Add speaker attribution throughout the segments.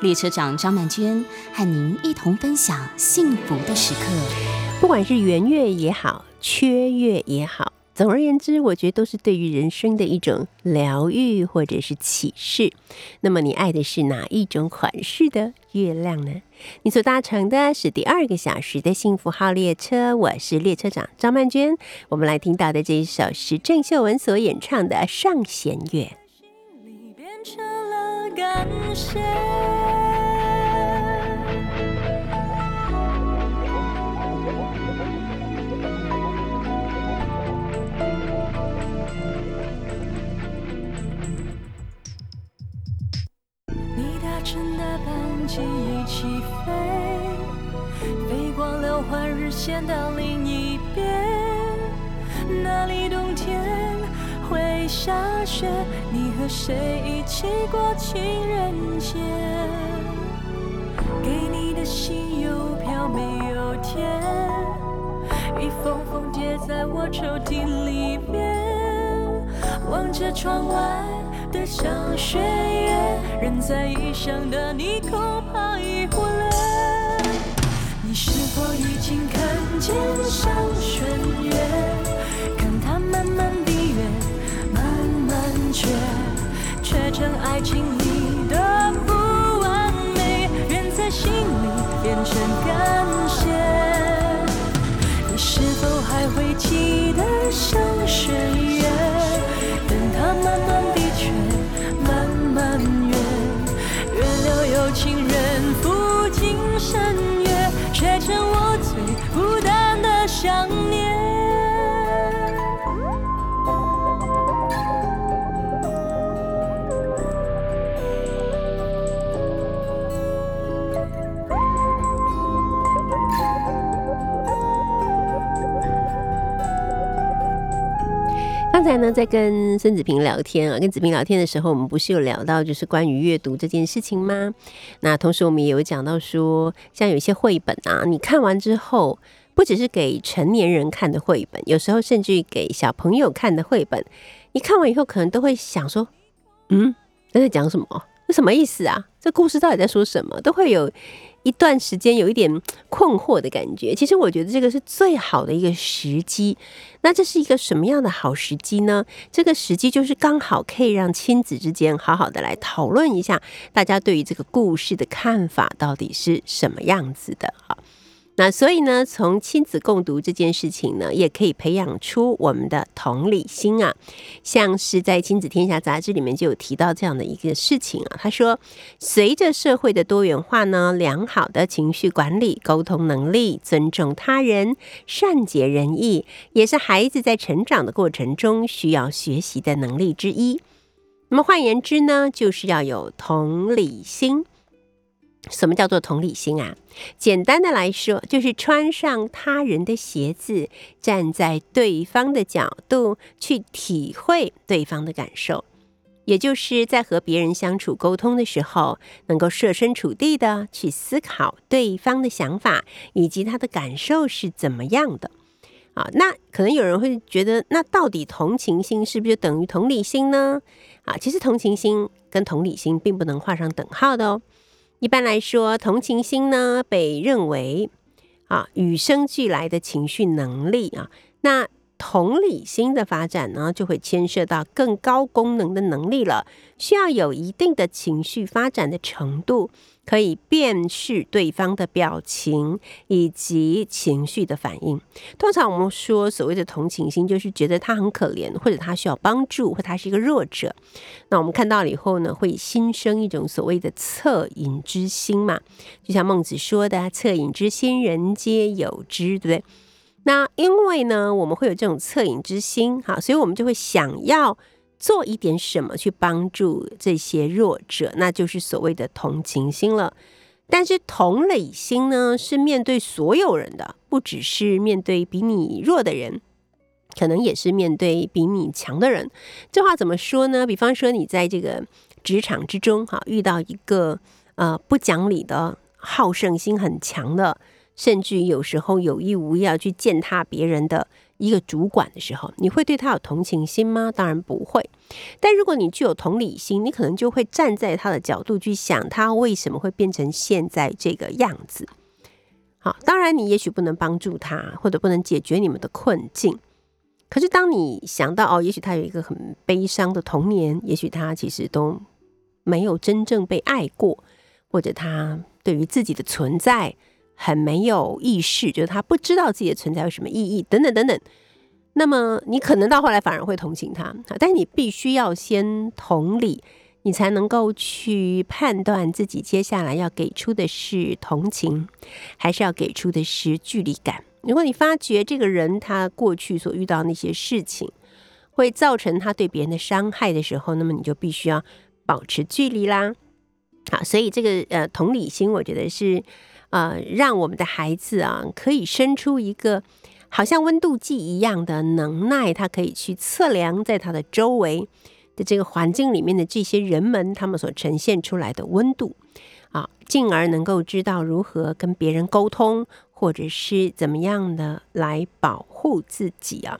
Speaker 1: 列车长张曼娟和您一同分享幸福的时刻。
Speaker 2: 不管是圆月也好，缺月也好。总而言之，我觉得都是对于人生的一种疗愈或者是启示。那么，你爱的是哪一种款式的月亮呢？你所搭乘的是第二个小时的幸福号列车，我是列车长张曼娟。我们来听到的这一首是郑秀文所演唱的《上弦月》。
Speaker 3: 乘的班机一起飞，飞过了环日线的另一边，那里冬天会下雪，你和谁一起过情人节？给你的信邮票没有填，一封封叠在我抽屉里面，望着窗外。的像雪月，人在异乡的你恐怕已忽略。你是否已经看见上弦月？看它慢慢闭月，慢慢缺，却成爱情
Speaker 2: 才呢，在跟孙子平聊天啊，跟子平聊天的时候，我们不是有聊到就是关于阅读这件事情吗？那同时我们也有讲到说，像有一些绘本啊，你看完之后，不只是给成年人看的绘本，有时候甚至于给小朋友看的绘本，你看完以后可能都会想说，嗯，在讲什么？这什么意思啊？这故事到底在说什么？都会有。一段时间有一点困惑的感觉，其实我觉得这个是最好的一个时机。那这是一个什么样的好时机呢？这个时机就是刚好可以让亲子之间好好的来讨论一下，大家对于这个故事的看法到底是什么样子的好。那所以呢，从亲子共读这件事情呢，也可以培养出我们的同理心啊。像是在《亲子天下》杂志里面就有提到这样的一个事情啊。他说，随着社会的多元化呢，良好的情绪管理、沟通能力、尊重他人、善解人意，也是孩子在成长的过程中需要学习的能力之一。那么换言之呢，就是要有同理心。什么叫做同理心啊？简单的来说，就是穿上他人的鞋子，站在对方的角度去体会对方的感受，也就是在和别人相处沟通的时候，能够设身处地的去思考对方的想法以及他的感受是怎么样的啊？那可能有人会觉得，那到底同情心是不是就等于同理心呢？啊，其实同情心跟同理心并不能画上等号的哦。一般来说，同情心呢被认为啊与生俱来的情绪能力啊，那同理心的发展呢就会牵涉到更高功能的能力了，需要有一定的情绪发展的程度。可以辨识对方的表情以及情绪的反应。通常我们说所谓的同情心，就是觉得他很可怜，或者他需要帮助，或他是一个弱者。那我们看到了以后呢，会心生一种所谓的恻隐之心嘛？就像孟子说的“恻隐之心，人皆有之”，对不对？那因为呢，我们会有这种恻隐之心，哈，所以我们就会想要。做一点什么去帮助这些弱者，那就是所谓的同情心了。但是同理心呢，是面对所有人的，不只是面对比你弱的人，可能也是面对比你强的人。这话怎么说呢？比方说，你在这个职场之中，哈，遇到一个呃不讲理的、好胜心很强的，甚至有时候有意无意要去践踏别人的。一个主管的时候，你会对他有同情心吗？当然不会。但如果你具有同理心，你可能就会站在他的角度去想，他为什么会变成现在这个样子。好，当然你也许不能帮助他，或者不能解决你们的困境。可是当你想到哦，也许他有一个很悲伤的童年，也许他其实都没有真正被爱过，或者他对于自己的存在。很没有意识，就是他不知道自己的存在有什么意义，等等等等。那么你可能到后来反而会同情他，但你必须要先同理，你才能够去判断自己接下来要给出的是同情，还是要给出的是距离感。如果你发觉这个人他过去所遇到那些事情会造成他对别人的伤害的时候，那么你就必须要保持距离啦。好，所以这个呃同理心，我觉得是。呃，让我们的孩子啊，可以生出一个好像温度计一样的能耐，他可以去测量在他的周围的这个环境里面的这些人们，他们所呈现出来的温度啊，进而能够知道如何跟别人沟通，或者是怎么样的来保护自己啊。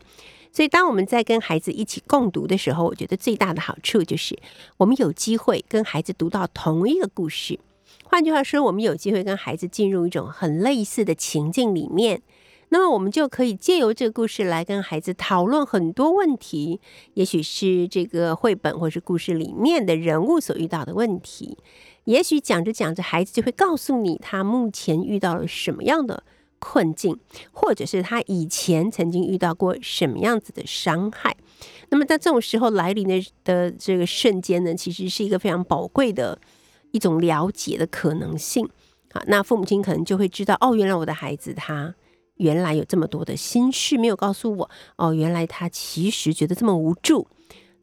Speaker 2: 所以，当我们在跟孩子一起共读的时候，我觉得最大的好处就是我们有机会跟孩子读到同一个故事。换句话说，我们有机会跟孩子进入一种很类似的情境里面，那么我们就可以借由这个故事来跟孩子讨论很多问题，也许是这个绘本或是故事里面的人物所遇到的问题，也许讲着讲着，孩子就会告诉你他目前遇到了什么样的困境，或者是他以前曾经遇到过什么样子的伤害。那么在这种时候来临的的这个瞬间呢，其实是一个非常宝贵的。一种了解的可能性，好，那父母亲可能就会知道，哦，原来我的孩子他原来有这么多的心事没有告诉我，哦，原来他其实觉得这么无助。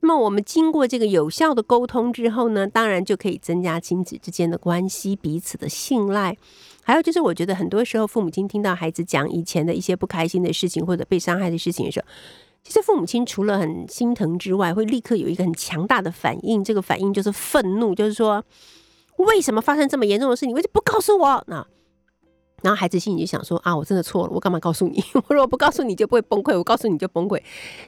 Speaker 2: 那么我们经过这个有效的沟通之后呢，当然就可以增加亲子之间的关系，彼此的信赖。还有就是，我觉得很多时候父母亲听到孩子讲以前的一些不开心的事情或者被伤害的事情的时候，其实父母亲除了很心疼之外，会立刻有一个很强大的反应，这个反应就是愤怒，就是说。为什么发生这么严重的事？你为什么不告诉我？那然后孩子心里就想说啊，我真的错了，我干嘛告诉你？我如果不告诉你就不会崩溃，我告诉你就崩溃。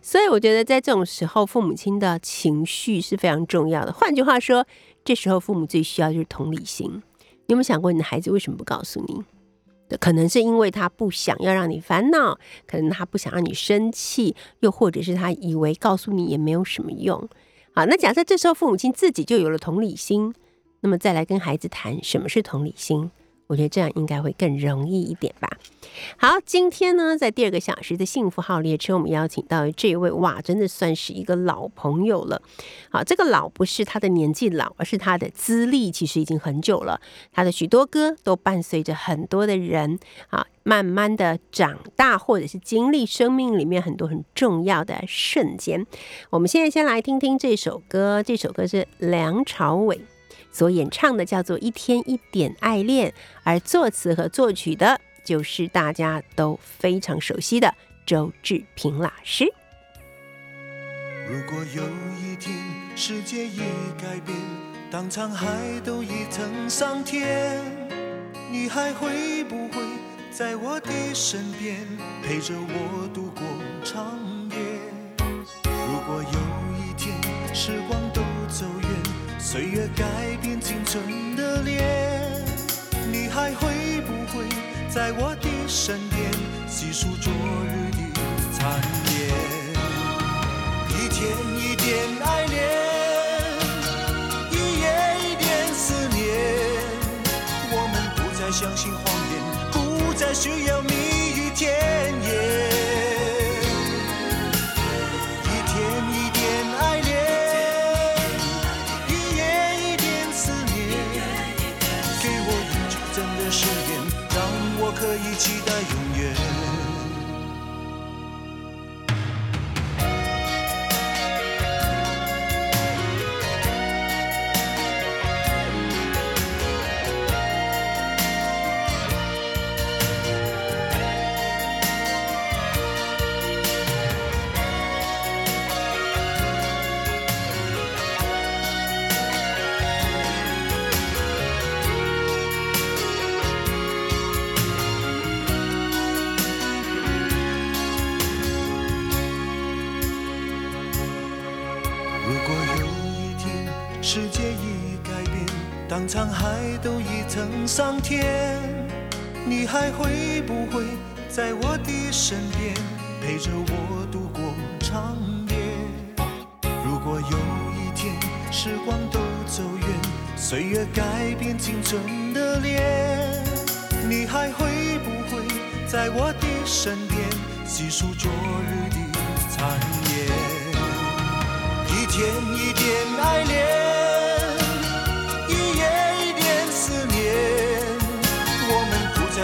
Speaker 2: 所以我觉得在这种时候，父母亲的情绪是非常重要的。换句话说，这时候父母最需要就是同理心。你有没有想过，你的孩子为什么不告诉你？可能是因为他不想要让你烦恼，可能他不想让你生气，又或者是他以为告诉你也没有什么用。好，那假设这时候父母亲自己就有了同理心。那么再来跟孩子谈什么是同理心，我觉得这样应该会更容易一点吧。好，今天呢，在第二个小时的幸福号列车，我们邀请到这位，哇，真的算是一个老朋友了。好，这个老不是他的年纪老，而是他的资历其实已经很久了。他的许多歌都伴随着很多的人啊，慢慢的长大，或者是经历生命里面很多很重要的瞬间。我们现在先来听听这首歌，这首歌是梁朝伟。所演唱的叫做《一天一点爱恋》，而作词和作曲的就是大家都非常熟悉的周志平老师。
Speaker 4: 如果有一天世界已改变，当沧海都已成桑田，你还会不会在我的身边陪着我度过长夜？如果有一天时光都。岁月改变青春的脸，你还会不会在我的身边细数昨日的残烟？一天一点爱恋，一夜一点思念。我们不再相信谎言，不再需要沧海都已腾上天，你还会不会在我的身边，陪着我度过长夜？如果有一天时光都走远，岁月改变青春的脸，你还会不会在我的身边，细数昨日的残烟？一天一点爱恋，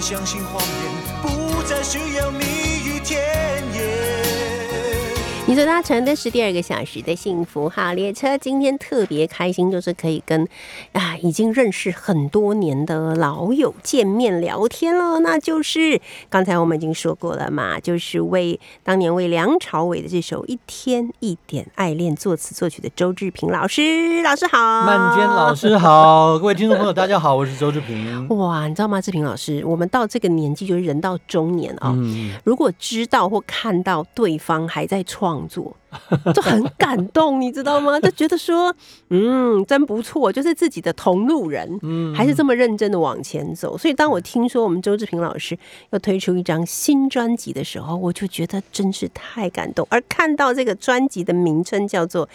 Speaker 4: 再相信谎言，不再需要蜜语甜言。
Speaker 2: 你所搭乘的是第二个小时的幸福号列车，今天特别开心，就是可以跟啊已经认识很多年的老友见面聊天了。那就是刚才我们已经说过了嘛，就是为当年为梁朝伟的这首《一天一点爱恋》作词作曲的周志平老师，老师好，
Speaker 5: 曼娟老师好，各位听众朋友大家好，我是周志平。
Speaker 2: 哇，你知道吗，志平老师，我们到这个年纪就是人到中年啊、
Speaker 5: 嗯，
Speaker 2: 如果知道或看到对方还在创作，就很感动，你知道吗？就觉得说，嗯，真不错，就是自己的同路人，
Speaker 5: 嗯
Speaker 2: 还是这么认真的往前走。所以，当我听说我们周志平老师要推出一张新专辑的时候，我就觉得真是太感动。而看到这个专辑的名称叫做《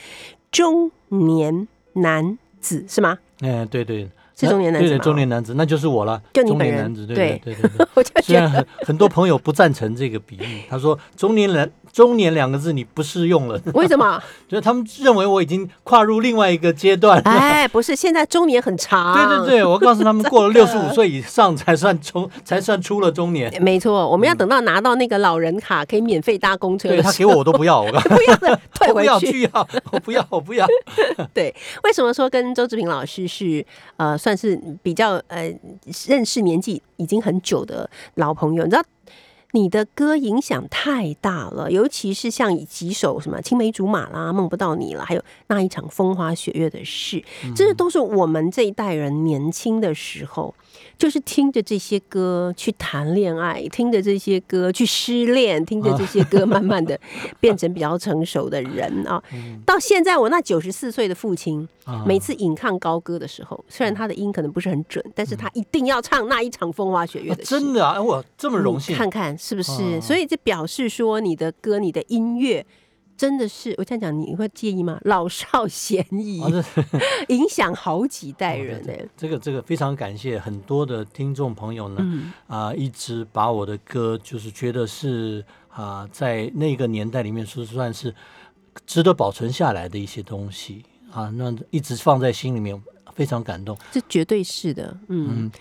Speaker 2: 中年男子》，是吗？
Speaker 5: 哎，对对，
Speaker 2: 是中年男子
Speaker 5: 对对，中年男子，那就是我了，中
Speaker 2: 就你本人
Speaker 5: 年男子，对
Speaker 2: 对
Speaker 5: 对对对。
Speaker 2: 我就
Speaker 5: 虽
Speaker 2: 觉得
Speaker 5: 然很很多朋友不赞成这个比喻，他说中年人中年两个字你不适用了，
Speaker 2: 为什么？
Speaker 5: 就是他们认为我已经跨入另外一个阶段。
Speaker 2: 哎，不是，现在中年很长。
Speaker 5: 对对对，我告诉他们，过了 六十五岁以上才算中，才算出了中年。
Speaker 2: 没错，我们要等到拿到那个老人卡，可以免费搭公车
Speaker 5: 对他给我我都不要，我
Speaker 2: 不要的退
Speaker 5: 我不要
Speaker 2: 回去。
Speaker 5: 去要，我不要，我不要。
Speaker 2: 对，为什么说跟周志平老师是呃算是比较呃认识年纪已经很久的老朋友？你知道你的歌影响太大了，尤其是像以几首什么《青梅竹马》啦、《梦不到你》了，还有那一场风花雪月的事，这都是我们这一代人年轻的时候，就是听着这些歌去谈恋爱，听着这些歌去失恋，听着这些歌 慢慢的变成比较成熟的人啊。到现在，我那九十四岁的父亲，
Speaker 5: 啊
Speaker 2: 每次引唱高歌的时候，虽然他的音可能不是很准，但是他一定要唱那一场风花雪月
Speaker 5: 啊
Speaker 2: 的事。
Speaker 5: 真的啊，我这么荣幸
Speaker 2: 你。看看是不是？
Speaker 5: 哦
Speaker 2: 所以这表示说你的歌、你的音乐。真的是，我这样讲你会介意吗？老少咸宜，影响好几代人呢、
Speaker 5: 这个这个非常感谢很多的听众朋友呢，
Speaker 2: 嗯
Speaker 5: 啊、一直把我的歌就是觉得是啊、在那个年代里面说算是值得保存下来的一些东西啊，那一直放在心里面，非常感动。
Speaker 2: 这绝对是的。嗯，
Speaker 5: 嗯，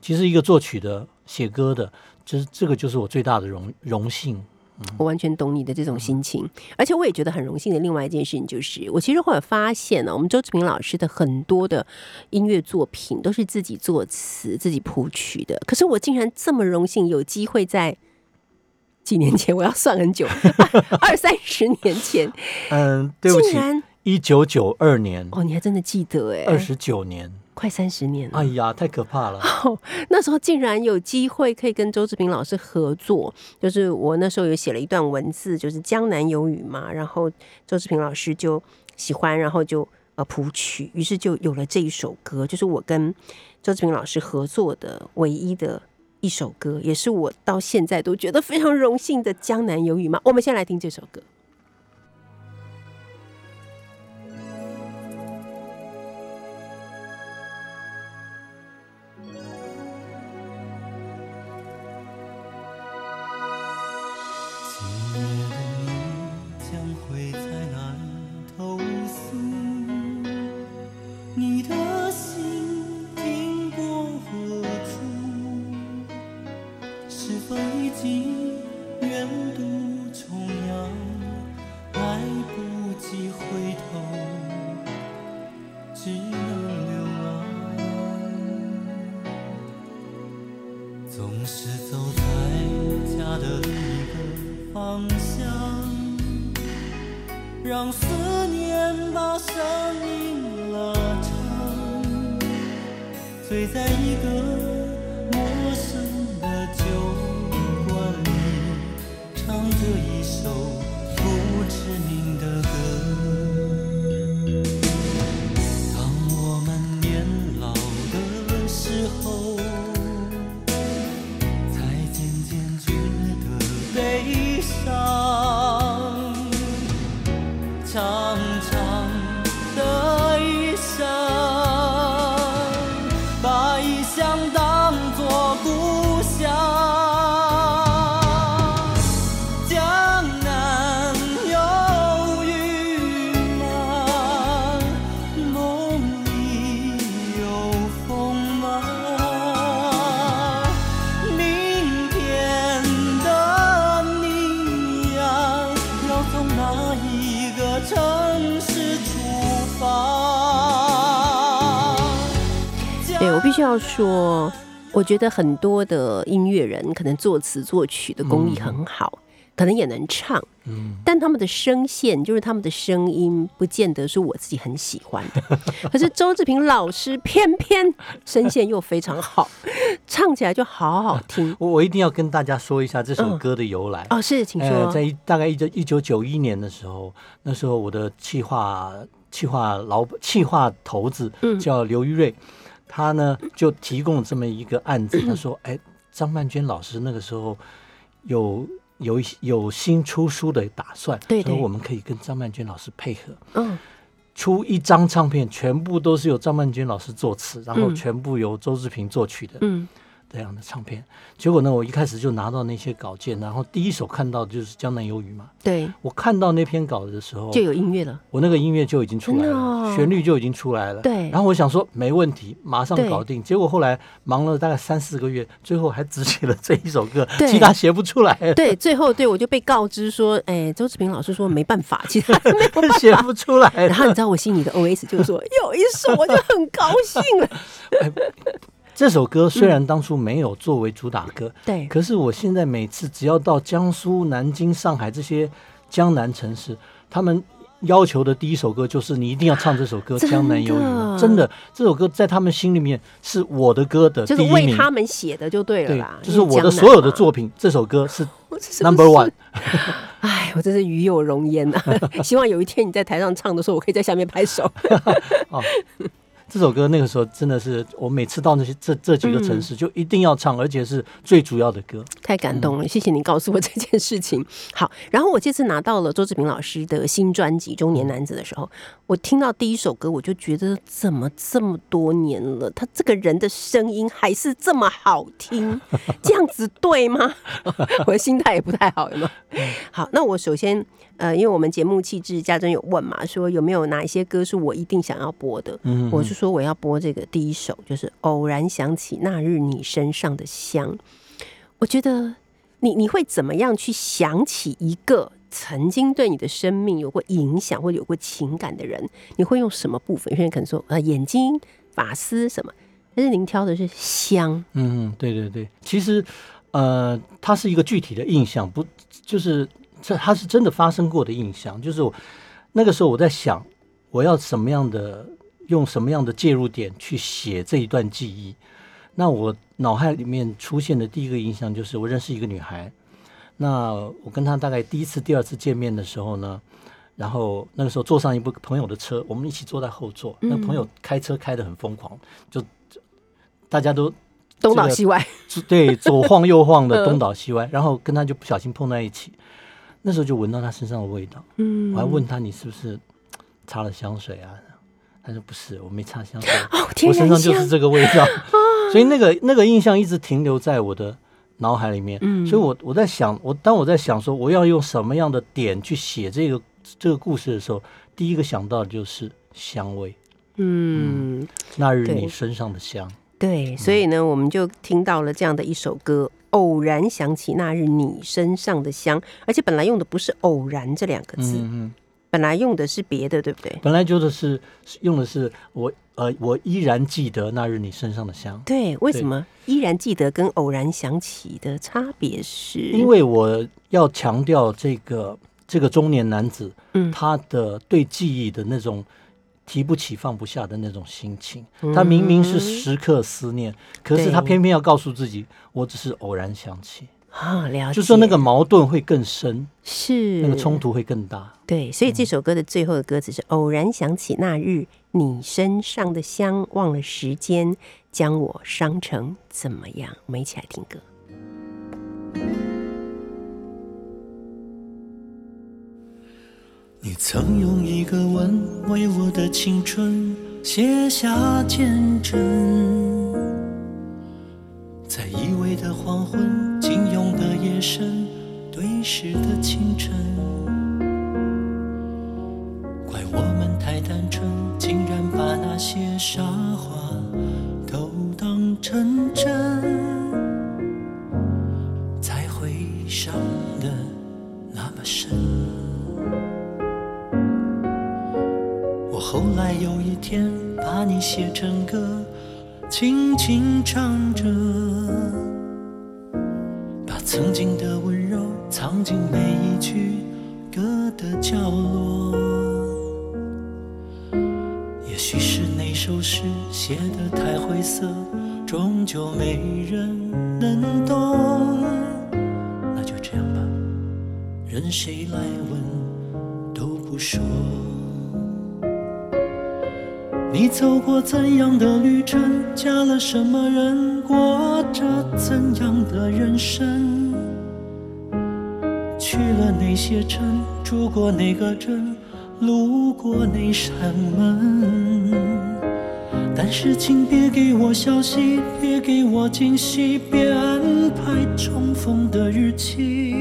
Speaker 5: 其实一个作曲的、写歌的，就是这个就是我最大的荣荣幸。
Speaker 2: 我完全懂你的这种心情，而且我也觉得很荣幸的。另外一件事情就是，我其实后来发现呢，我们周志平老师的很多的音乐作品都是自己作词、自己谱曲的。可是我竟然这么荣幸有机会在几年前，我要算很久，二三十年前，
Speaker 5: 嗯，对不起，
Speaker 2: 竟然
Speaker 5: 一九九二年，
Speaker 2: 哦，你还真的记得哎，
Speaker 5: 二十九年，
Speaker 2: 快三十年了。
Speaker 5: 哎呀，太可怕了。
Speaker 2: 那时候竟然有机会可以跟周志平老师合作，就是我那时候有写了一段文字，就是江南有雨嘛，然后周志平老师就喜欢，然后就呃谱曲，于是就有了这一首歌，就是我跟周志平老师合作的唯一的一首歌，也是我到现在都觉得非常荣幸的《江南有雨》嘛。我们先来听这首歌。
Speaker 6: 这一首不知名的歌。
Speaker 2: 说，我觉得很多的音乐人可能作词作曲的功力很好，可能也能唱，
Speaker 5: 嗯，
Speaker 2: 但他们的声线，就是他们的声音，不见得是我自己很喜欢的。可是周志平老师偏偏声线又非常好，唱起来就好好听。
Speaker 5: 我我一定要跟大家说一下这首
Speaker 2: 嗯
Speaker 5: 歌的由来。
Speaker 2: 哦，是，请
Speaker 5: 呃，
Speaker 2: 说。
Speaker 5: 在一大概一九一九九一年的时候，那时候我的企划企划老企划头子
Speaker 2: 嗯
Speaker 5: 叫刘玉瑞，他呢就提供这么一个案子，他说：“哎，张曼娟老师那个时候有有有新出书的打算，
Speaker 2: 对对
Speaker 5: 所以我们可以跟张曼娟老师配合。”
Speaker 2: 嗯，
Speaker 5: 出一张唱片，全部都是由张曼娟老师作词，然后
Speaker 2: 嗯。
Speaker 5: 全部由周志平作曲的。
Speaker 2: 嗯，
Speaker 5: 这样的唱片。结果呢，我一开始就拿到那些稿件，然后第一首看到的就是《江南有雨》嘛。
Speaker 2: 对，
Speaker 5: 我看到那篇稿的时候，
Speaker 2: 就有音乐了。
Speaker 5: 我那个音乐就已经出来了，
Speaker 2: 哦
Speaker 5: 旋律就已经出来了。
Speaker 2: 对
Speaker 5: 然后我想说没问题，马上搞定。结果后来忙了大概三四个月，最后还只写了这一首歌，
Speaker 2: 对
Speaker 5: 其他写不出来了，
Speaker 2: 对，最后对我就被告知说，哎，周志平老师说没办法，其他没有办法。
Speaker 5: 写不出来。
Speaker 2: 然后你知道我心里的 OS 就是说，有一首我就很高兴了。
Speaker 5: 这首歌虽然当初没有作为主打歌，
Speaker 2: 对，
Speaker 5: 可是我现在每次只要到江苏、南京、上海这些江南城市，他们要求的第一首歌就是你一定要唱这首歌《江南有雨》。真的，这首歌在他们心里面是我的歌的
Speaker 2: 就是为。他们写的就对了
Speaker 5: 对
Speaker 2: 啦，，
Speaker 5: 就是我的所有的作品，这首歌是 number one。。
Speaker 2: 哎，我真是与有荣焉呐！希望有一天你在台上唱的时候，我可以在下面拍手。
Speaker 5: 这首歌那个时候真的是，我每次到那些这这几个城
Speaker 2: 嗯
Speaker 5: 市就一定要唱，而且是最主要的歌。
Speaker 2: 太感动了，谢谢你告诉我这件事情。好，然后我这次拿到了周志平老师的新专辑《中年男子》的时候，我听到第一首歌，我就觉得怎么这么多年了，他这个人的声音还是这么好听，这样子对吗？我的心态也不太好？好，那我首先呃，因为我们节目气质家珍有问嘛，说有没有哪一些歌是我一定想要播的？
Speaker 5: 嗯
Speaker 2: 我是说我要播这个第一首，就是偶然想起那日你身上的香。我觉得你你会怎么样去想起一个曾经对你的生命有过影响或者有过情感的人？你会用什么部分？有些人可能说呃眼睛、发丝什么，但是您挑的是香，
Speaker 5: 嗯，对对对，其实呃，它是一个具体的印象，不就是这它是真的发生过的印象，就是我那个时候我在想，我要什么样的用什么样的介入点去写这一段记忆。那我脑海里面出现的第一个印象就是我认识一个女孩，那我跟她大概第一次、第二次见面的时候呢，然后那个时候坐上一部朋友的车，我们一起坐在后座，那朋友开车开得很疯狂，就就大家都
Speaker 2: 东倒西歪，
Speaker 5: 对，左晃右晃的
Speaker 2: 嗯
Speaker 5: 东倒西歪，然后跟他就不小心碰在一起，那时候就闻到他身上的味道，
Speaker 2: 嗯
Speaker 5: 我还问他你是不是擦了香水啊？他说不是，我没擦香水，
Speaker 2: 哦，
Speaker 5: 我身，上就是这个味道，所以那个那个印象一直停留在我的脑海里面。
Speaker 2: 嗯
Speaker 5: 所以我我在想，我当我在想说我要用什么样的点去写这个这个故事的时候，第一个想到的就是香味，
Speaker 2: 嗯。
Speaker 5: 那日你身上的香。
Speaker 2: 对，所以呢，我们就听到了这样的一首歌，偶然想起那日你身上的香，而且本来用的不是“偶然”这两个字，
Speaker 5: 嗯嗯，
Speaker 2: 本来用的是别的，对不对？
Speaker 5: 本来就的是用的是我呃，我依然记得那日你身上的香，
Speaker 2: 对，为什么依然记得跟偶然想起的差别是？
Speaker 5: 因为我要强调这个这个中年男子，
Speaker 2: 嗯
Speaker 5: 他的对记忆的那种提不起放不下的那种心情，
Speaker 2: 嗯
Speaker 5: 他明明是时刻思念，可是他偏偏要告诉自己，我只是偶然想起，
Speaker 2: 啊，了解，
Speaker 5: 就说那个矛盾会更深，
Speaker 2: 是
Speaker 5: 那个冲突会更大。
Speaker 2: 对，所以这首歌的最后的歌词是：偶然想起那日你身上的香，忘了时间将我伤成怎么样？我们一起来听歌。
Speaker 6: 你曾用一个吻为我的青春写下见证，在依偎的黄昏、紧拥的夜深、对视的清晨，怪我们太单纯，竟然把那些傻话都当成真，才会伤得那么深。来有一天把你写成歌，轻轻唱着，把曾经的温柔藏进每一句歌的角落。也许是那首诗写得太晦涩，终究没人能懂。那就这样吧，任谁来问都不说。你走过怎样的旅程，嫁了什么人，过着怎样的人生？去了哪些城，住过哪个镇，路过哪扇门？但是请别给我消息，别给我惊喜，别安排重逢的日期。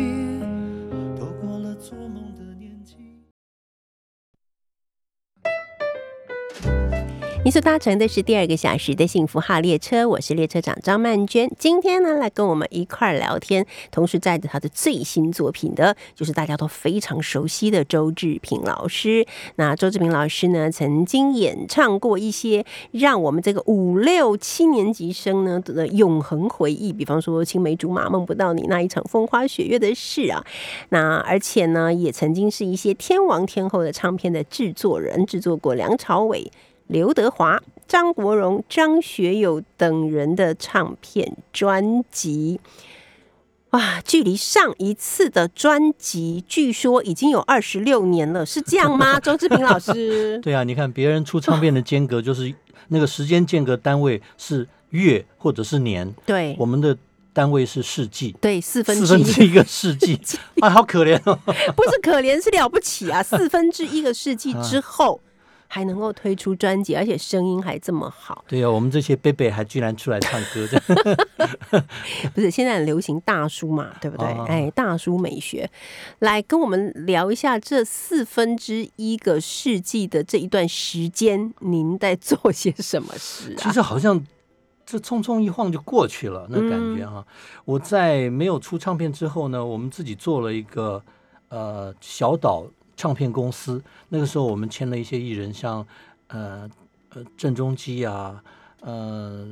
Speaker 2: 你所搭乘的是第二个小时的幸福号列车，我是列车长张曼娟。今天呢，来跟我们一块儿聊天，同时载着他的最新作品的，就是大家都非常熟悉的周志平老师。那周志平老师呢，曾经演唱过一些让我们这个五六七年级生呢的永恒回忆，比方说《青梅竹马梦不到你》那一场风花雪月的事啊。那而且呢，也曾经是一些天王天后的唱片的制作人，制作过梁朝伟。刘德华、张国荣、张学友等人的唱片专辑。哇，距离上一次的专辑，据说已经有二十六年了，是这样吗？周志平老师，
Speaker 5: 对啊，你看别人出唱片的间隔就是那个时间间隔单位是月或者是年，
Speaker 2: 对
Speaker 5: 我们的单位是世纪，
Speaker 2: 对，四分
Speaker 5: 四
Speaker 2: 之一，
Speaker 5: 分之一个世纪啊，好可怜哦。
Speaker 2: 不是可怜，是了不起啊！四分之一个世纪 之后，还能够推出专辑，而且声音还这么好，
Speaker 5: 对啊，我们这些贝贝还居然出来唱歌，这 样
Speaker 2: 不是现在很流行大叔嘛，对不对？
Speaker 5: 哦
Speaker 2: 哎，大叔美学，来跟我们聊一下这四分之一个世纪的这一段时间，您在做些什么事啊？
Speaker 5: 其
Speaker 2: 啊？
Speaker 5: 实好像这匆匆一晃就过去了，那感觉
Speaker 2: 嗯。
Speaker 5: 哈、我在没有出唱片之后呢，我们自己做了一个呃小岛唱片公司。那个时候我们签了一些艺人，像呃呃郑中基啊，呃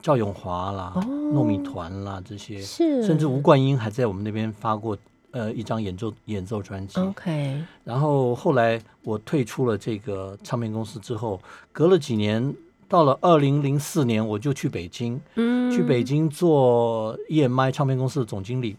Speaker 5: 赵永华啦、
Speaker 2: 哦。
Speaker 5: 糯米团啦这些，
Speaker 2: 是，
Speaker 5: 甚至吴冠英还在我们那边发过呃一张演奏演奏专辑。
Speaker 2: OK，
Speaker 5: 然后后来我退出了这个唱片公司之后，隔了几年，到了二零零四年，我就去北京，
Speaker 2: 嗯。
Speaker 5: 去北京做 EMI 唱片公司的总经理，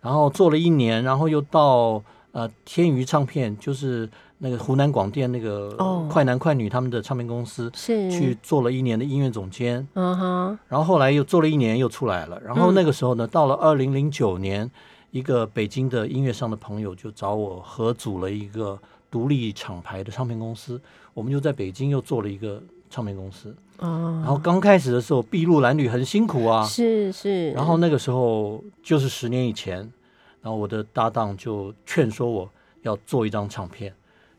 Speaker 5: 然后做了一年，然后又到呃天娱唱片，就是那个湖南广电那个
Speaker 2: 哦
Speaker 5: 快男快女他们的唱片公司。
Speaker 2: 是
Speaker 5: 去，做了一年的音乐总监，
Speaker 2: 嗯哼，
Speaker 5: 然后后来又做了一年，又出来了。然后
Speaker 2: 嗯
Speaker 5: 那个时候呢，到了二零零九年，一个北京的音乐上的朋友就找我合组了一个独立厂牌的唱片公司，我们就在北京又做了一个唱片公司。
Speaker 2: 哦，
Speaker 5: 然后刚开始的时候，筚路蓝缕很辛苦啊。
Speaker 2: 是是，
Speaker 5: 然后那个时候就是十年以前，然后我的搭档就劝说我要做一张唱片。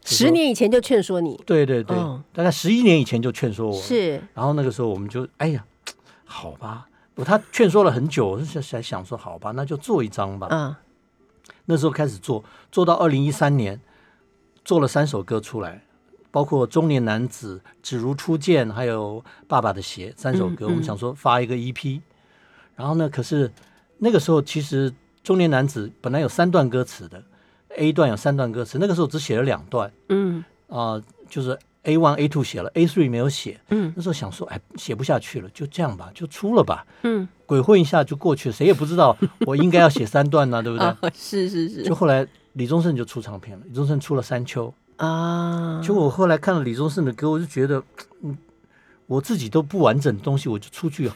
Speaker 2: 十年以前就劝说你，
Speaker 5: 对对对，
Speaker 2: 嗯
Speaker 5: 大概十一年以前就劝说我。
Speaker 2: 是
Speaker 5: 然后那个时候我们就哎呀，好吧，我他劝说了很久，我就才想说好吧，那就做一张吧。
Speaker 2: 啊，
Speaker 5: 那时候开始做，做到二零一三年，做了三首歌出来，包括《中年男子》《只如初见》还有《爸爸的鞋》三首歌，
Speaker 2: 嗯嗯
Speaker 5: 我们想说发一个 EP。然后呢，可是那个时候其实《中年男子》本来有三段歌词的，A 段有三段歌词，那个时候只写了两段。
Speaker 2: 嗯。
Speaker 5: 啊、就是 A one、A two 写了，A three 没有写。
Speaker 2: 嗯。
Speaker 5: 那时候想说，哎，写不下去了，就这样吧，就出了吧，
Speaker 2: 嗯，
Speaker 5: 鬼混一下就过去了，谁也不知道 我应该要写三段呢、对不对？
Speaker 2: 啊，是是是。
Speaker 5: 就后来李宗盛就出唱片了，李宗盛出了《山丘》。
Speaker 2: 啊，
Speaker 5: 就我后来看了李宗盛的歌，我就觉得，嗯，我自己都不完整的东西，我就出去，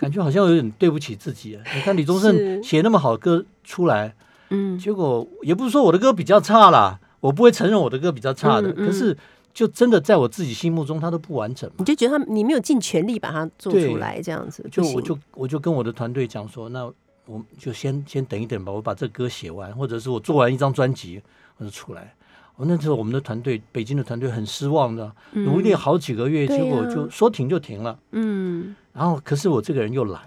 Speaker 5: 感觉好像有点对不起自己啊。你看李宗盛写那么好的歌出来，
Speaker 2: 嗯
Speaker 5: 结果也不是说我的歌比较差啦，我不会承认我的歌比较差的，
Speaker 2: 嗯嗯
Speaker 5: 可是就真的在我自己心目中，它都不完整嘛。
Speaker 2: 你就觉得他你没有尽全力把它做出来，这样子
Speaker 5: 就我就我就跟我的团队讲说，那我们就先先等一等吧，我把这歌写完，或者是我做完一张专辑，我就出来。我那时候我们的团队，北京的团队很失望的，努力好几个月，
Speaker 2: 对
Speaker 5: 结果就说停就停了。
Speaker 2: 嗯
Speaker 5: 然后可是我这个人又懒，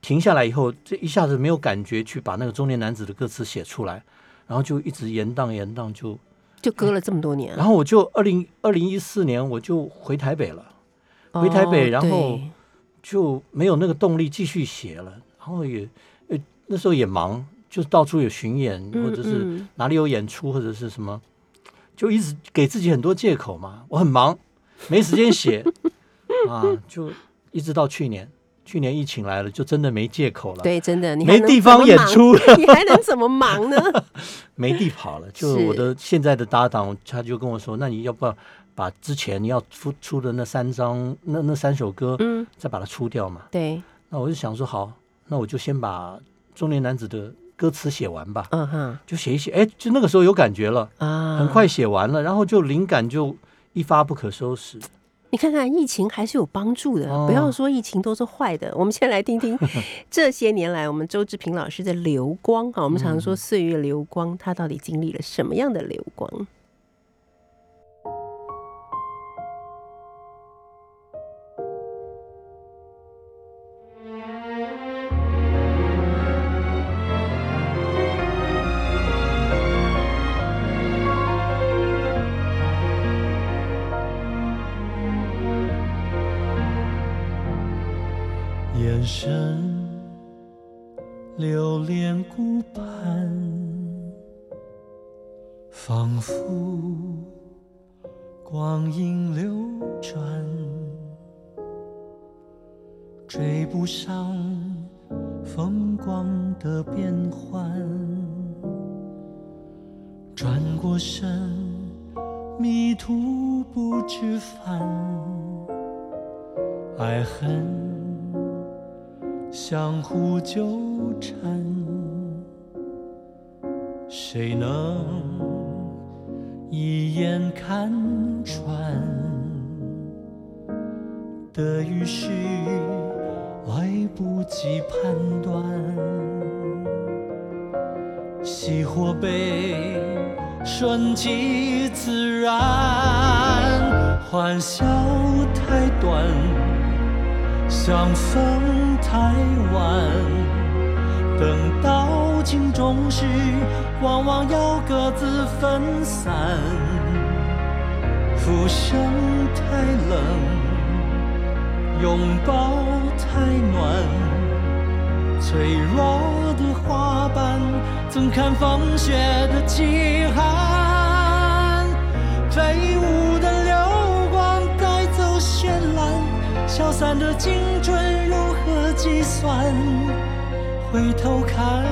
Speaker 5: 停下来以后，这一下子没有感觉去把那个中年男子的歌词写出来，然后就一直延宕延宕，就
Speaker 2: 就隔了这么多年，
Speaker 5: 然后我就二零二零一四年我就回台北了。回台北
Speaker 2: 哦
Speaker 5: 然后就没有那个动力继续写了，然后也呃那时候也忙，就到处有巡演，
Speaker 2: 嗯
Speaker 5: 或者是
Speaker 2: 嗯
Speaker 5: 哪里有演出或者是什么，就一直给自己很多借口嘛。我很忙，没时间写 啊，就一直到去年，去年疫情来了，就真的没借口了，
Speaker 2: 对，真的，你
Speaker 5: 没地方演出了，
Speaker 2: 你还能怎么忙呢？
Speaker 5: 没地跑了。就我的现在的搭档，他就跟我说：“那你要不要把之前你要出出的那三张那那三首歌，
Speaker 2: 嗯，
Speaker 5: 再把它出掉嘛？”
Speaker 2: 对，
Speaker 5: 那我就想说，好，那我就先把中年男子的歌词写完吧，
Speaker 2: 嗯哼
Speaker 5: 就写一写。哎，就那个时候有感觉了，
Speaker 2: 啊，
Speaker 5: 很快写完了，然后就灵感就一发不可收拾。
Speaker 2: 你看看，疫情还是有帮助的，
Speaker 5: 哦
Speaker 2: 不要说疫情都是坏的。我们先来听听 这些年来我们周志平老师的流光啊，我们常说岁月流光，他到底经历了什么样的流光？
Speaker 6: 盼，仿佛光阴流转，追不上风光的变幻。转过身，迷途不知返。爱恨相互纠缠，谁能一眼看穿？得与失来不及判断，喜或悲，顺其自然，欢笑太短。相逢太晚，等到情终是，往往要各自分散。浮生太冷，拥抱太暖，脆弱的花瓣，怎堪风雪的凄寒？飞舞的流光带走绚烂。消散的青春如何计算？回头看，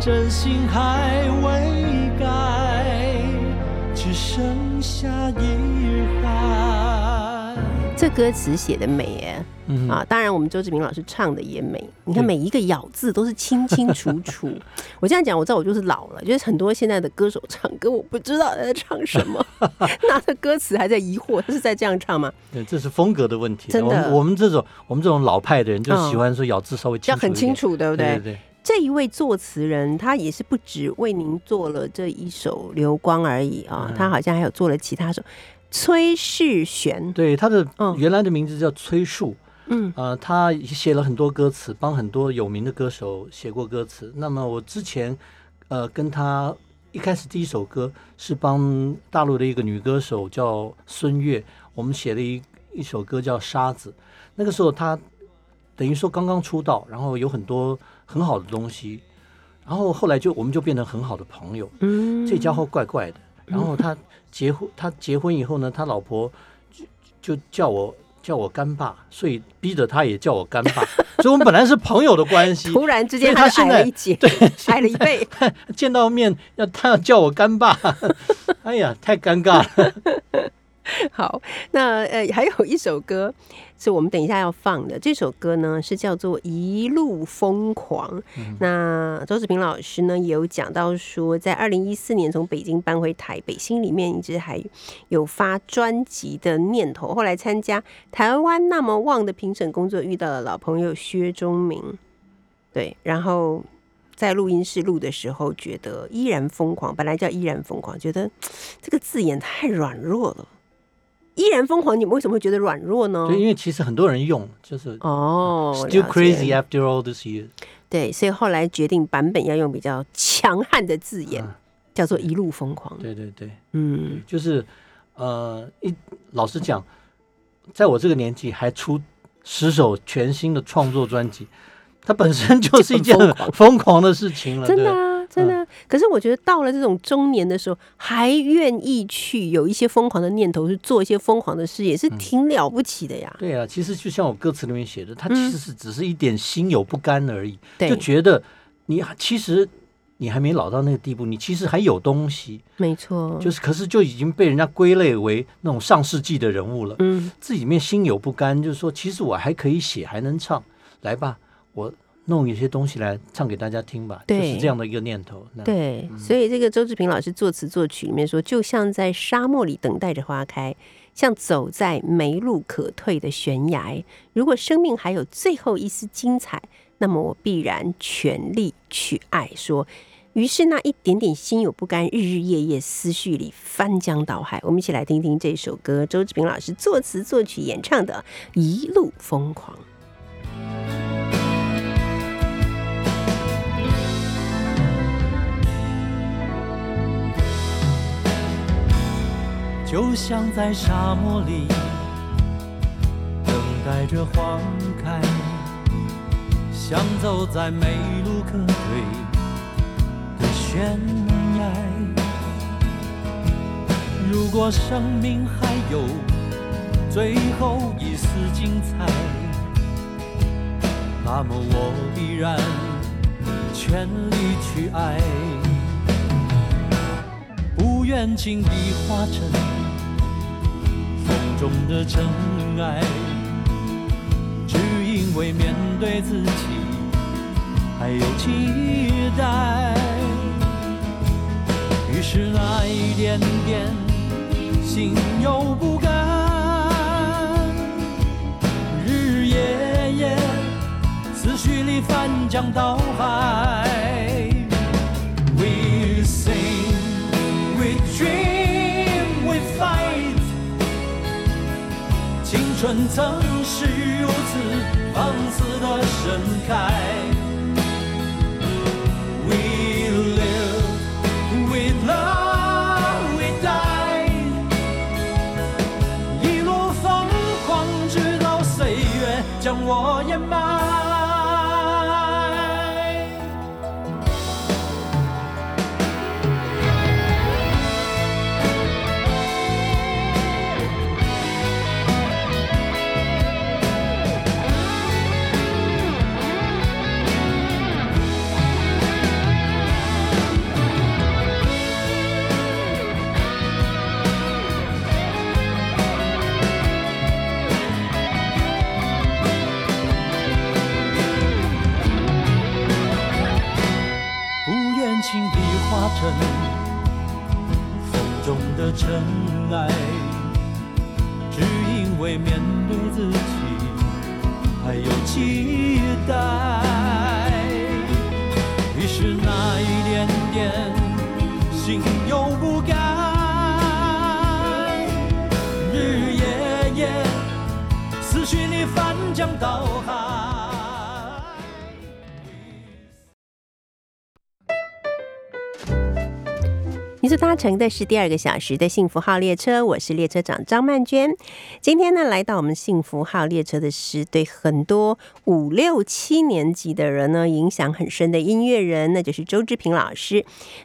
Speaker 6: 真心还未改，只剩下遗憾。
Speaker 2: 这歌词写的美耶
Speaker 5: 嗯
Speaker 2: 啊！当然，我们周志明老师唱的也美。你看每一个咬字都是清清楚楚。我这样讲，我知道我就是老了，就是很多现在的歌手唱歌，我不知道他在唱什么，拿着歌词还在疑惑，他是在这样唱吗？
Speaker 5: 对，这是风格的问题。
Speaker 2: 真的
Speaker 5: 我们这种我们这种老派的人，就
Speaker 2: 嗯
Speaker 5: 喜欢说咬字稍微
Speaker 2: 要很清。楚，对不对？
Speaker 5: 对对对，
Speaker 2: 这一位作词人，他也是不止为您做了这一首《流光》而已啊，
Speaker 5: 嗯
Speaker 2: 他好像还有做了其他首。崔世璇，
Speaker 5: 对他的
Speaker 2: 嗯
Speaker 5: 原来的名字叫崔树，
Speaker 2: 嗯
Speaker 5: 呃，他写了很多歌词，帮很多有名的歌手写过歌词。那么我之前呃跟他一开始第一首歌是帮大陆的一个女歌手叫孙悦，我们写了一一首歌叫《沙子》。那个时候他等于说刚刚出道，然后有很多很好的东西，然后后来就我们就变成很好的朋友。
Speaker 2: 嗯，
Speaker 5: 这家伙怪怪的。然后他 结婚，他结婚以后呢，他老婆就就叫我叫我干爸，所以逼着他也叫我干爸。所以我们本来是朋友的关系，
Speaker 2: 突然之间
Speaker 5: 他现在
Speaker 2: 矮了一截，
Speaker 5: 对
Speaker 2: 矮了一倍。
Speaker 5: 见到面要他要叫我干爸，哎呀，太尴尬了。
Speaker 2: 好，那呃，还有一首歌是我们等一下要放的。这首歌呢是叫做《一路疯狂》。那周志平老师呢也有讲到说，在二零一四年从北京搬回台北，心里面一直还有发专辑的念头。后来参加台湾那么旺的评审工作，遇到了老朋友薛忠明，对，然后。在录音室录的时候，觉得依然疯狂。本来叫依然疯狂，觉得这个字眼太软弱了。依然疯狂，你们为什么会觉得软弱呢？
Speaker 5: 对，因为其实很多人用，就是
Speaker 2: 哦
Speaker 5: still crazy after all this years。
Speaker 2: 对，所以后来决定版本要用比较强悍的字眼，
Speaker 5: 啊
Speaker 2: 叫做一路疯狂。
Speaker 5: 对对对，
Speaker 2: 嗯，
Speaker 5: 就是呃，一老实讲，在我这个年纪还出十首全新的创作专辑，它本身就是一件
Speaker 2: 很疯狂
Speaker 5: 的事情了。对
Speaker 2: 真的啊，真的啊。可是我觉得到了这种中年的时候，还愿意去有一些疯狂的念头，去做一些疯狂的事，也是挺了不起的呀。
Speaker 5: 对啊，其实就像我歌词里面写的，他其实是只是一点心有不甘而已，就觉得你其实你还没老到那个地步，你其实还有东西，
Speaker 2: 没错，
Speaker 5: 就是可是就已经被人家归类为那种上世纪的人物了，
Speaker 2: 嗯，
Speaker 5: 自己里面心有不甘，就是说其实我还可以写，还能唱，来吧，我弄一些东西来唱给大家听吧，就是这样的一个念头。那，
Speaker 2: 对，所以这个周志平老师作词作曲里面说，就像在沙漠里等待着花开，像走在没路可退的悬崖。如果生命还有最后一丝精彩，那么我必然全力去爱。说，于是那一点点心有不甘，日日夜夜思绪里翻江倒海。我们一起来听听这首歌，周志平老师作词作曲演唱的《一路疯狂》。
Speaker 6: 就像在沙漠里等待着花开，像走在没路可退的悬崖。如果生命还有最后一丝精彩，那么我必然全力去爱。不愿轻易化成中的尘埃，只因为面对自己还有期待。于是那一点点心有不甘，日日夜夜思绪里翻江倒海。春曾是如此放肆的盛开。
Speaker 2: 乘的是第二个小时的幸福号列车，我是列车长张曼娟。今天呢，来到我们幸福号列车的是对很多五六七年级的人呢影响很深的音乐人，那就是周志平老师。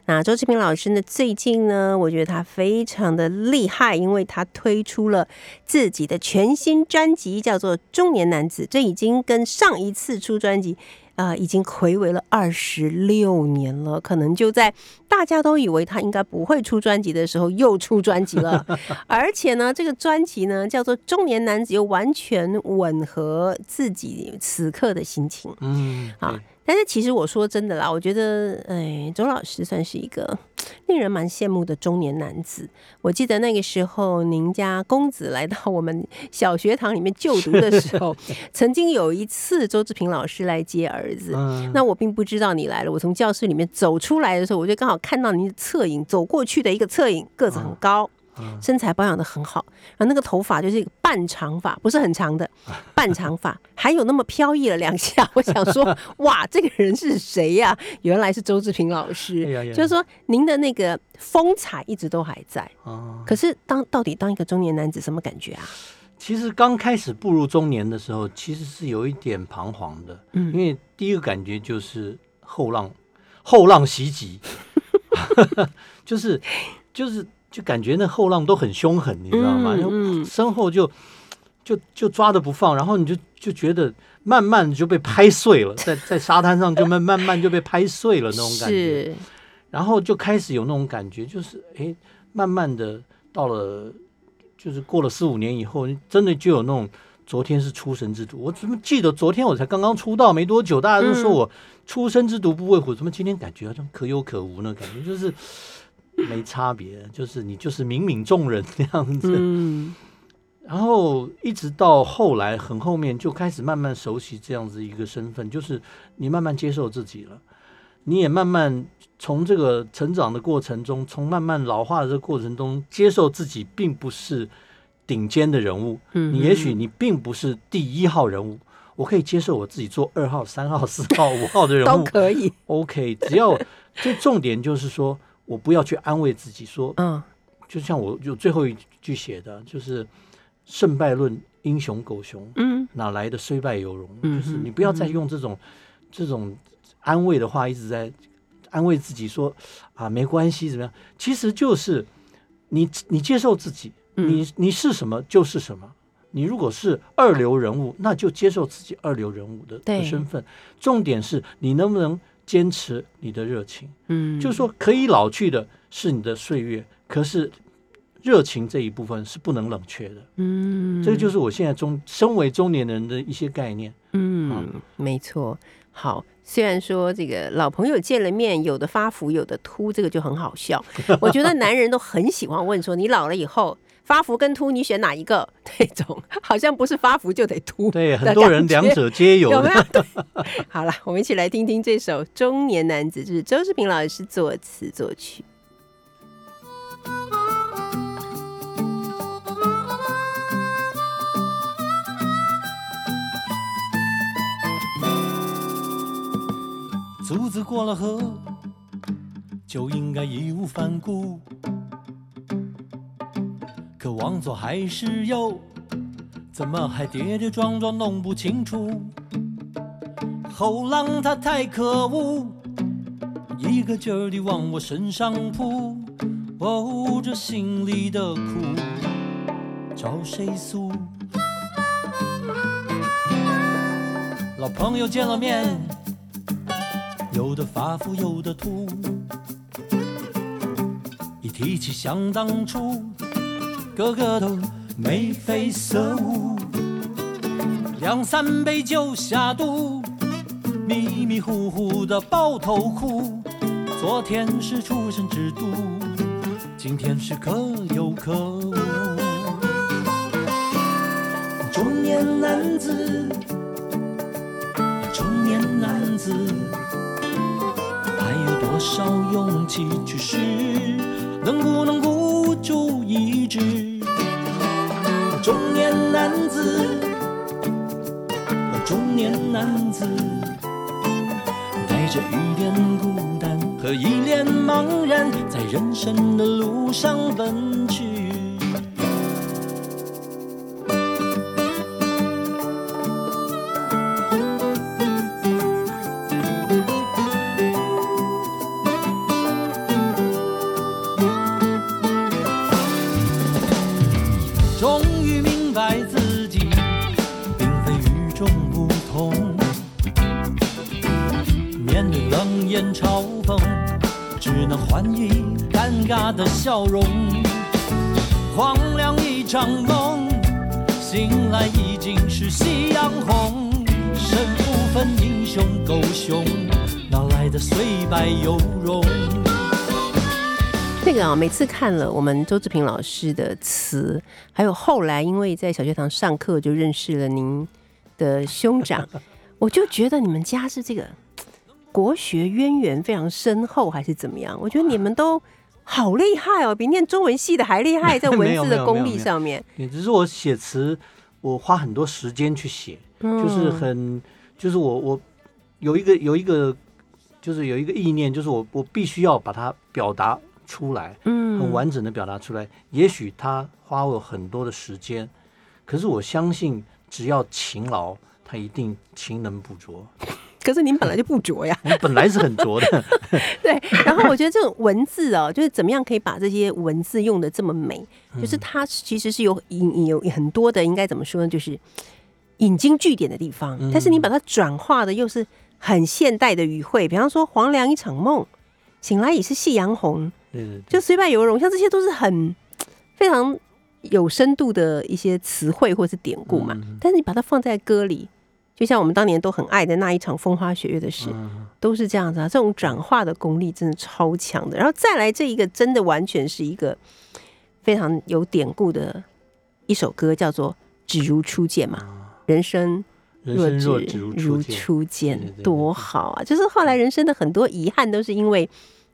Speaker 2: 那周志平老师呢，最近呢，我觉得他非常的厉害，因为他推出了自己的全新专辑，叫做《中年男子》，这已经跟上一次出专辑。呃，已经魁违了二十六年了，可能就在大家都以为他应该不会出专辑的时候，又出专辑了。而且呢，这个专辑呢叫做《中年男子》，又完全吻合自己此刻的心情。
Speaker 5: 嗯，
Speaker 2: 啊，但是其实我说真的啦，我觉得，哎，周老师算是一个令人蛮羡慕的中年男子。我记得那个时候，您家公子来到我们小学堂里面就读的时候，曾经有一次周志平老师来接儿子，
Speaker 5: 嗯
Speaker 2: 那我并不知道你来了。我从教室里面走出来的时候，我就刚好看到您的侧影，走过去的一个侧影，个子很高。身材保养的很好，然后那个头发就是一个半长发，不是很长的 半长发，还有那么飘逸了两下。我想说，哇，这个人是谁呀、原来是周志平老师。就是说，您的那个风采一直都还在。
Speaker 5: 啊，
Speaker 2: 可是当到底当一个中年男子什么感觉啊？
Speaker 5: 其实刚开始步入中年的时候，其实是有一点彷徨的，
Speaker 2: 嗯
Speaker 5: 因为第一个感觉就是后浪，后浪袭击，就是就是就感觉那后浪都很凶狠，你知道吗？就
Speaker 2: 嗯嗯
Speaker 5: 身后就就就抓着不放，然后你就就觉得慢慢就被拍碎了，在在沙滩上就慢慢慢就被拍碎了那种感觉。然后就开始有那种感觉，就是哎，慢慢的到了，就是过了四五年以后，真的就有那种昨天是出生之犊。我怎么记得昨天我才刚刚出道没多久，大家都说我出生之犊不畏虎，怎么今天感觉好像可有可无呢？感觉就是没差别，就是你就是敏敏众人这样子。
Speaker 2: 嗯
Speaker 5: 然后一直到后来很后面就开始慢慢熟悉这样子一个身份，就是你慢慢接受自己了，你也慢慢从这个成长的过程中，从慢慢老化的这个过程中，接受自己并不是顶尖的人物，
Speaker 2: 嗯
Speaker 5: 你也许你并不是第一号人物，我可以接受我自己做二号、三号、四号、五号的人物都
Speaker 2: 可以。
Speaker 5: ，OK，只要最重点就是说我不要去安慰自己说，
Speaker 2: 嗯
Speaker 5: 就像我就最后一句写的，就是胜败论英雄狗熊，
Speaker 2: 嗯
Speaker 5: 哪来的虽败犹荣？
Speaker 2: 嗯
Speaker 5: 就是你不要再用这种、这种安慰的话，一直在安慰自己说啊没关系怎么样？其实就是你你接受自己，
Speaker 2: 嗯
Speaker 5: 你你是什么就是什么。你如果是二流人物，那就接受自己二流人物的的身份。重点是你能不能坚持你的热情。
Speaker 2: 嗯，
Speaker 5: 就是说，可以老去的是你的岁月，可是热情这一部分是不能冷却的。
Speaker 2: 嗯，
Speaker 5: 这个就是我现在中身为中年人的一些概念。
Speaker 2: 嗯，没错。好，虽然说这个老朋友见了面，有的发福，有的秃，这个就很好笑。我觉得男人都很喜欢问说，你老了以后发福跟秃，你选哪一个？那种好像不是发福就得秃，
Speaker 5: 对，很多人两者皆有
Speaker 2: 有没有
Speaker 5: 的。？
Speaker 2: 对，好了，我们一起来听听这首《中年男子》，这是周志平老师作词作曲。
Speaker 6: 竹子过了河，就应该义无反顾。可往左还是右，怎么还跌跌撞撞弄不清楚？后浪它太可恶，一个劲儿地往我身上扑。哦，这心里的苦，找谁诉？老朋友见了面。有的发福，有的秃。一提起想当初，个个都眉飞色舞，两三杯酒下肚，迷迷糊糊的抱头哭。昨天是出生之都，今天是可有可无。中年男子，中年男子。还有多少勇气去试？能不能孤注一掷？中年男子，中年男子，带着一点孤单和一脸茫然，在人生的路上奔去。只能换以尴尬的笑容。荒凉一场梦，醒来已经是夕阳红。身不分英雄狗熊，哪来的虽败犹荣？
Speaker 2: 这个啊，每次看了我们周志平老师的词，还有后来因为在小学堂上课就认识了您的兄长，我就觉得你们家是这个国学渊源非常深厚，还是怎么样？我觉得你们都好厉害哦，比念中文系的还厉害，在文字的 功力上面。
Speaker 5: 也只是我写词，我花很多时间去写，就是
Speaker 2: 嗯
Speaker 5: 很，就是我我有一个有一个，就是有一个意念，就是我我必须要把它表达出来，
Speaker 2: 嗯
Speaker 5: 很完整的表达出来。也许他花我很多的时间，可是我相信，只要勤劳，他一定勤能补拙。
Speaker 2: 可是您本来就不拙呀，
Speaker 5: 我 本来是很拙的，
Speaker 2: 对。然后我觉得这种文字哦，就是怎么样可以把这些文字用的这么美，就是它其实是有引有很多的，应该怎么说呢？就是引经据典的地方，但是你把它转化的又是很现代的语汇，比方说“黄粱一场梦”，醒来已是夕阳红，
Speaker 5: 对对对，
Speaker 2: 就虽败犹荣，像这些都是很非常有深度的一些词汇或是典故嘛。
Speaker 5: 嗯
Speaker 2: 但是你把它放在歌里，就像我们当年都很爱的那一场风花雪月的事，
Speaker 5: 嗯
Speaker 2: 都是这样子啊。这种转化的功力真的超强的。然后再来这一个，真的完全是一个非常有典故的一首歌，叫做《只如初见》嘛，人生。
Speaker 5: 若只如初见，
Speaker 2: 多好啊！就是后来人生的很多遗憾，都是因为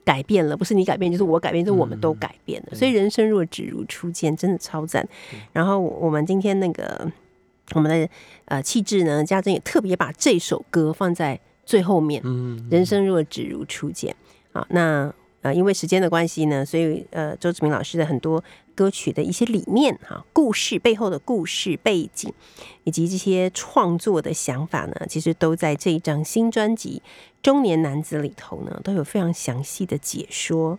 Speaker 2: 改变了，不是你改变，就是我改变，就是我们都改变了。所以人生若只如初见，真的超赞。然后我们今天那个我们的呃气质呢，家珍也特别把这首歌放在最后面。
Speaker 5: 嗯，
Speaker 2: 人生若只如初见。啊，那呃，因为时间的关系呢，所以呃，周志明老师的很多歌曲的一些理念哈、故事背后的故事背景，以及这些创作的想法呢，其实都在这一张新专辑《中年男子》里头呢，都有非常详细的解说。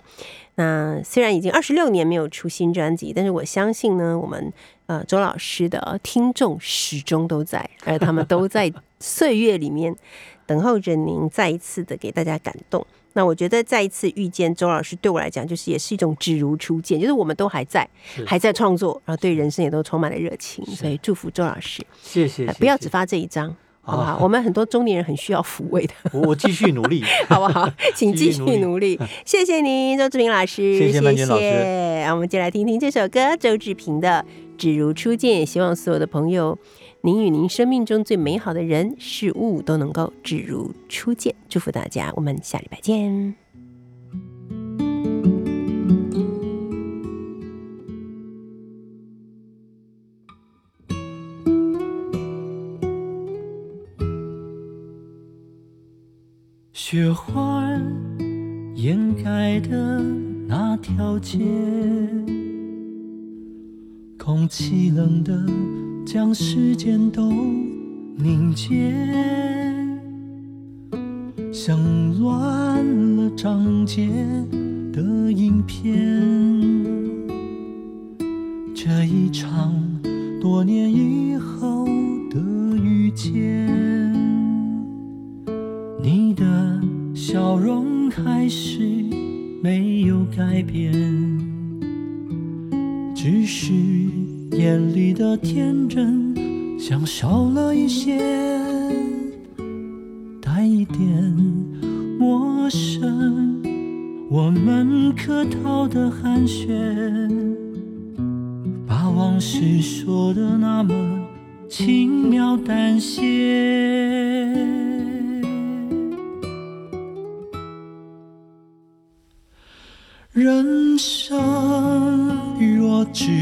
Speaker 2: 那虽然已经二十六年没有出新专辑，但是我相信呢，我们呃周老师的听众始终都在，而他们都在 岁月里面等候着您再一次的给大家感动。那我觉得再一次遇见周老师，对我来讲就是也是一种只如初见，就是我们都还在，还在创作，然后对人生也都充满了热情，所以祝福周老师，
Speaker 5: 谢谢，
Speaker 2: 不要只发这一张。好不好？我们很多中年人很需要抚慰的，
Speaker 5: 我我继续努力，
Speaker 2: 好不好？请继续
Speaker 5: 努
Speaker 2: 努力。谢谢您，周志平老师，
Speaker 5: 谢谢曼娟老师
Speaker 2: 谢我们就来听听这首歌，周志平的《只如初见》。希望所有的朋友，您与您生命中最美好的人事物都能够只如初见。祝福大家，我们下礼拜见。
Speaker 6: 雪花掩盖的那条街，空气冷的将时间都凝结，像乱了章节的影片。这一场多年以后的遇见。你的笑容还是没有改变，只是眼里的天真像少了一些，带一点陌生。我们客套的寒暄，把往事说的那么轻描淡写。若